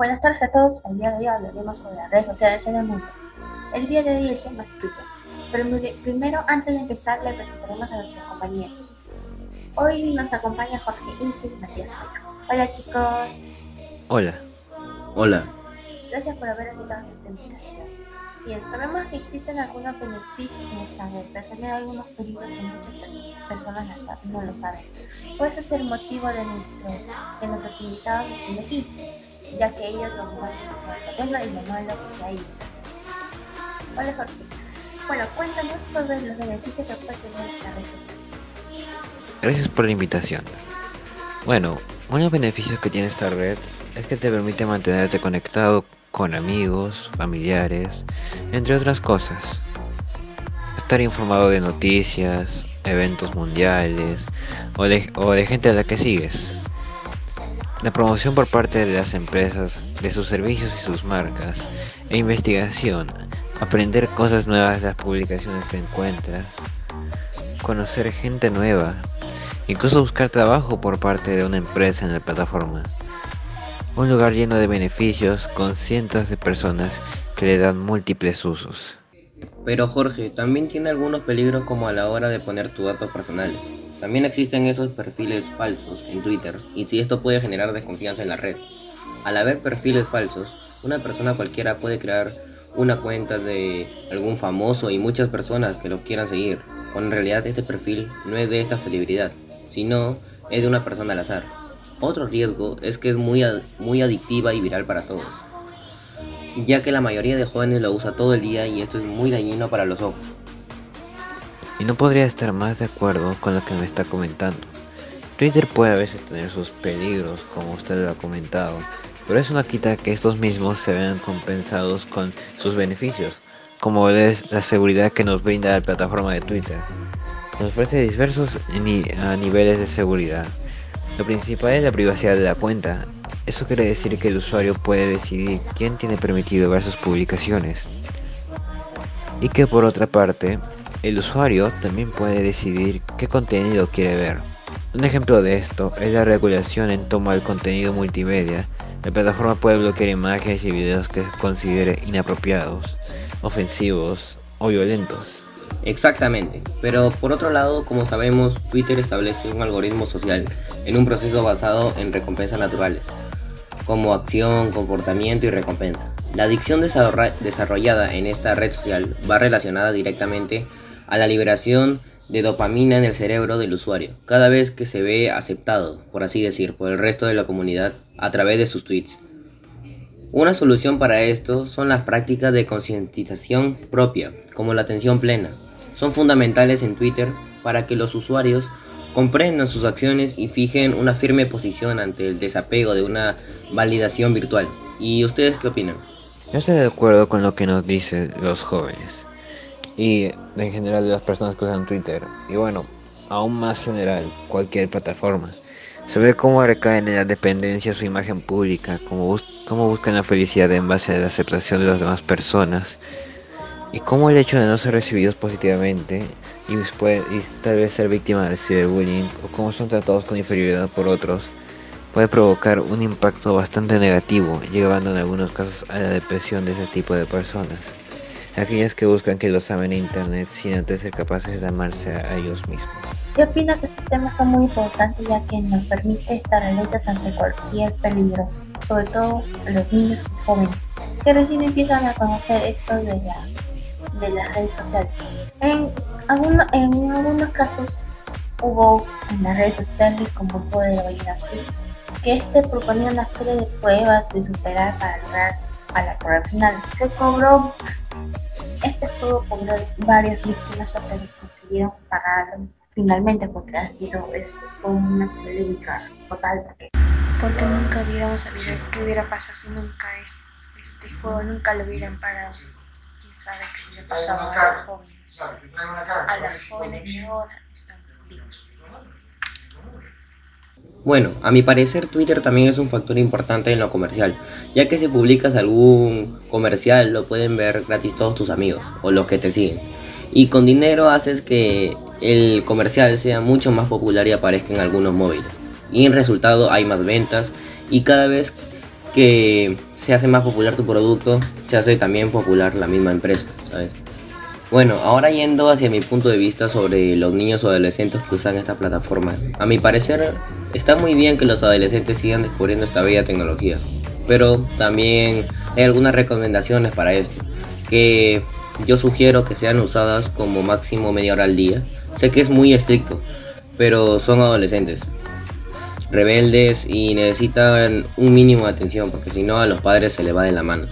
Buenas tardes a todos. El día de hoy hablaremos sobre las redes sociales en el mundo. El día de hoy el tema es Twitter. Pero primero, antes de empezar, le presentaremos a nuestros compañeros. Hoy nos acompaña Jorge Insi y Matías Hola chicos. Hola. Hola. Gracias por haber aceptado nuestra invitación. Bien, sabemos que existen algunos beneficios en esta red, pero también algunos peligros que muchas personas no lo saben. Puede ser el motivo de, nuestro, de nuestros invitados de elegir ya que ellos nos muestran lo y lo malo que hay. Hola Jorge. Bueno, cuéntanos sobre los beneficios que puede tener esta red social. Gracias por la invitación. Bueno, uno de los beneficios que tiene esta red es que te permite mantenerte conectado con amigos, familiares, entre otras cosas. Estar informado de noticias, eventos mundiales o de, o de gente a la que sigues. La promoción por parte de las empresas de sus servicios y sus marcas e investigación, aprender cosas nuevas de las publicaciones que encuentras, conocer gente nueva, incluso buscar trabajo por parte de una empresa en la plataforma. Un lugar lleno de beneficios con cientos de personas que le dan múltiples usos. Pero Jorge, también tiene algunos peligros como a la hora de poner tus datos personales. También existen esos perfiles falsos en Twitter y si esto puede generar desconfianza en la red. Al haber perfiles falsos, una persona cualquiera puede crear una cuenta de algún famoso y muchas personas que lo quieran seguir, cuando en realidad este perfil no es de esta celebridad, sino es de una persona al azar. Otro riesgo es que es muy, muy adictiva y viral para todos, ya que la mayoría de jóvenes lo usa todo el día y esto es muy dañino para los ojos. Y no podría estar más de acuerdo con lo que me está comentando. Twitter puede a veces tener sus peligros, como usted lo ha comentado, pero eso no quita que estos mismos se vean compensados con sus beneficios, como es la seguridad que nos brinda la plataforma de Twitter. Nos ofrece diversos niveles de seguridad. Lo principal es la privacidad de la cuenta. Eso quiere decir que el usuario puede decidir quién tiene permitido ver sus publicaciones. Y que por otra parte, el usuario también puede decidir qué contenido quiere ver. Un ejemplo de esto es la regulación en toma del contenido multimedia. La plataforma puede bloquear imágenes y videos que considere inapropiados, ofensivos o violentos. Exactamente, pero por otro lado, como sabemos, Twitter establece un algoritmo social en un proceso basado en recompensas naturales, como acción, comportamiento y recompensa. La adicción desarrollada en esta red social va relacionada directamente a la liberación de dopamina en el cerebro del usuario, cada vez que se ve aceptado, por así decir, por el resto de la comunidad a través de sus tweets. Una solución para esto son las prácticas de concientización propia, como la atención plena. Son fundamentales en Twitter para que los usuarios comprendan sus acciones y fijen una firme posición ante el desapego de una validación virtual. ¿Y ustedes qué opinan? Yo estoy de acuerdo con lo que nos dicen los jóvenes y en general de las personas que usan Twitter. Y bueno, aún más general, cualquier plataforma. Se ve cómo recaen en la dependencia su imagen pública, cómo, buscan la felicidad en base a la aceptación de las demás personas y cómo el hecho de no ser recibidos positivamente y, y tal vez ser víctima de ciberbullying o cómo son tratados con inferioridad por otros puede provocar un impacto bastante negativo, llevando en algunos casos a la depresión de ese tipo de personas aquellas que buscan que los amen en internet sin antes ser capaces de amarse a ellos mismos. Yo opino que estos temas son muy importantes ya que nos permite estar alertas ante cualquier peligro, sobre todo los niños y jóvenes, que recién empiezan a conocer esto de la, de las redes sociales. En, en algunos casos hubo en las redes sociales como puede la que este proponía una serie de pruebas de superar para lograr a la prueba final. Se cobró este juego por varias víctimas hasta que consiguieron pagarlo finalmente porque ha sido fue una polémica total porque, porque nunca hubiéramos sabido qué hubiera pasado si nunca este juego nunca lo hubieran parado. Quién sabe qué le pasaba a los jóvenes a las jóvenes que ahora están vivos bueno, a mi parecer Twitter también es un factor importante en lo comercial, ya que si publicas algún comercial lo pueden ver gratis todos tus amigos o los que te siguen. Y con dinero haces que el comercial sea mucho más popular y aparezca en algunos móviles. Y en resultado hay más ventas y cada vez que se hace más popular tu producto, se hace también popular la misma empresa, ¿sabes? Bueno, ahora yendo hacia mi punto de vista sobre los niños o adolescentes que usan esta plataforma. A mi parecer, está muy bien que los adolescentes sigan descubriendo esta bella tecnología, pero también hay algunas recomendaciones para esto, que yo sugiero que sean usadas como máximo media hora al día. Sé que es muy estricto, pero son adolescentes, rebeldes y necesitan un mínimo de atención porque si no a los padres se le va de la mano.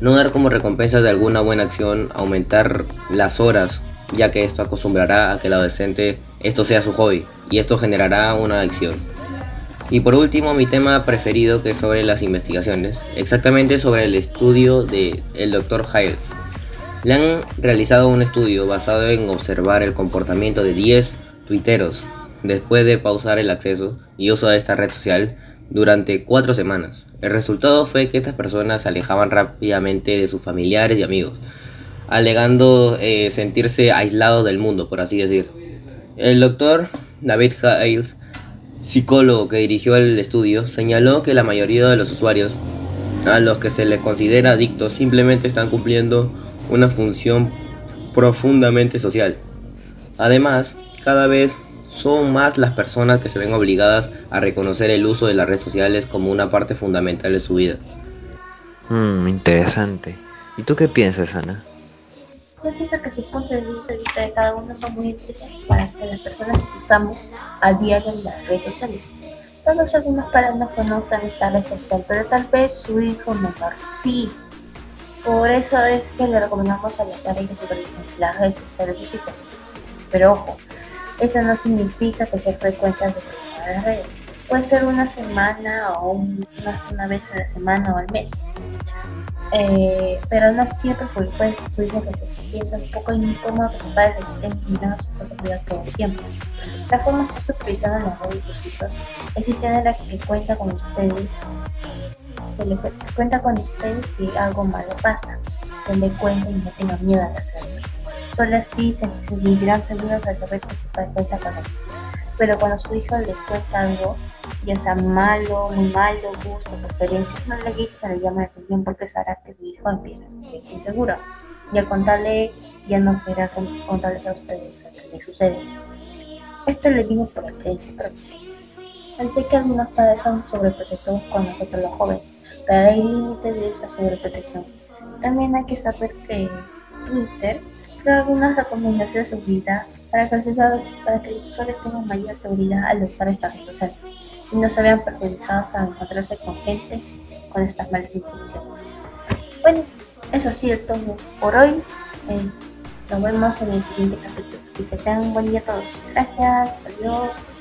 No dar como recompensa de alguna buena acción aumentar las horas, ya que esto acostumbrará a que el adolescente esto sea su hobby y esto generará una adicción. Y por último, mi tema preferido que es sobre las investigaciones, exactamente sobre el estudio del el Dr. Hiles. Le han realizado un estudio basado en observar el comportamiento de 10 tuiteros después de pausar el acceso y uso de esta red social durante cuatro semanas. El resultado fue que estas personas se alejaban rápidamente de sus familiares y amigos, alegando eh, sentirse aislados del mundo, por así decir. El doctor David Hales, psicólogo que dirigió el estudio, señaló que la mayoría de los usuarios a los que se les considera adictos simplemente están cumpliendo una función profundamente social. Además, cada vez son más las personas que se ven obligadas a reconocer el uso de las redes sociales como una parte fundamental de su vida. Mmm, interesante. ¿Y tú qué piensas, Ana? Yo pienso que sus puntos de vista de cada uno son muy interesantes para que las personas que usamos a diario en las redes sociales. Tal vez algunos padres no conozcan esta red social, pero tal vez su hijo menor sí. Por eso es que le recomendamos a las padres que las redes sociales de sus hijos. Pero ojo, eso no significa que se frecuentan de las redes. Puede ser una semana o una, vez a la semana o al mes. Eh, pero no siempre porque puede su hijo que se sienta un poco incómodo que su padre le estén mirando sus cosas todo el tiempo. La forma de supervisando en las redes de sus hijos existen en la que cuenta con ustedes, que le cuenta con ustedes si algo malo pasa, que le cuente y no tenga miedo a hacerlo. Solo así se sentirán seguros al saber que su padre cuenta con ellos. Pero cuando su hijo les cuenta algo, ya sea malo, muy malo, gusto, preferencia, no le llama la atención porque sabrá que su hijo empieza a sentir inseguro. Y al contarle, ya no querrá contarles a ustedes lo que le sucede. Esto le digo por experiencia propia. Sé que algunos padres son sobreprotectores con nosotros los jóvenes, pero hay límites de esa sobreprotección. También hay que saber que Twitter algunas recomendaciones de seguridad para para que los usuarios tengan mayor seguridad al usar estas redes sociales y no se vean perjudicados al encontrarse con gente con estas malas intenciones. Bueno, eso ha sido todo por hoy. nos vemos en el siguiente capítulo. Y que tengan un buen día todos. Gracias. Adiós.